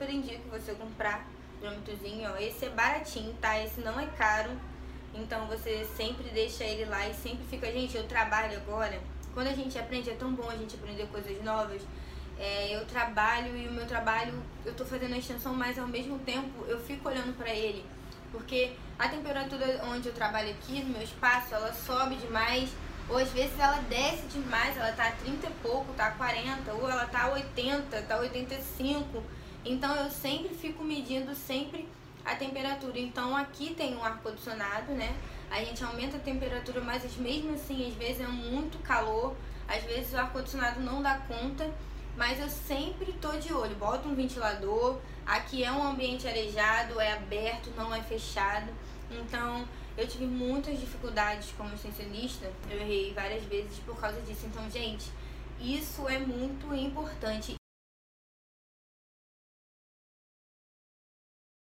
super indico você comprar diâmetrozinho, ó. Esse é baratinho, tá? Esse não é caro. Então você sempre deixa ele lá e sempre fica. Gente, eu trabalho agora. Quando a gente aprende, é tão bom a gente aprender coisas novas. É, eu trabalho e o meu trabalho, eu tô fazendo a extensão, mas ao mesmo tempo eu fico olhando para ele. Porque a temperatura onde eu trabalho aqui, no meu espaço, ela sobe demais. Ou às vezes ela desce demais, ela tá a 30 e pouco, tá a 40, ou ela tá a 80, tá a 85. Então eu sempre fico medindo sempre a temperatura. Então aqui tem um ar-condicionado, né? A gente aumenta a temperatura, mas mesmo assim, às vezes é muito calor, às vezes o ar-condicionado não dá conta, mas eu sempre tô de olho. Boto um ventilador, aqui é um ambiente arejado, é aberto, não é fechado. Então eu tive muitas dificuldades como extensionista, eu errei várias vezes por causa disso. Então, gente, isso é muito importante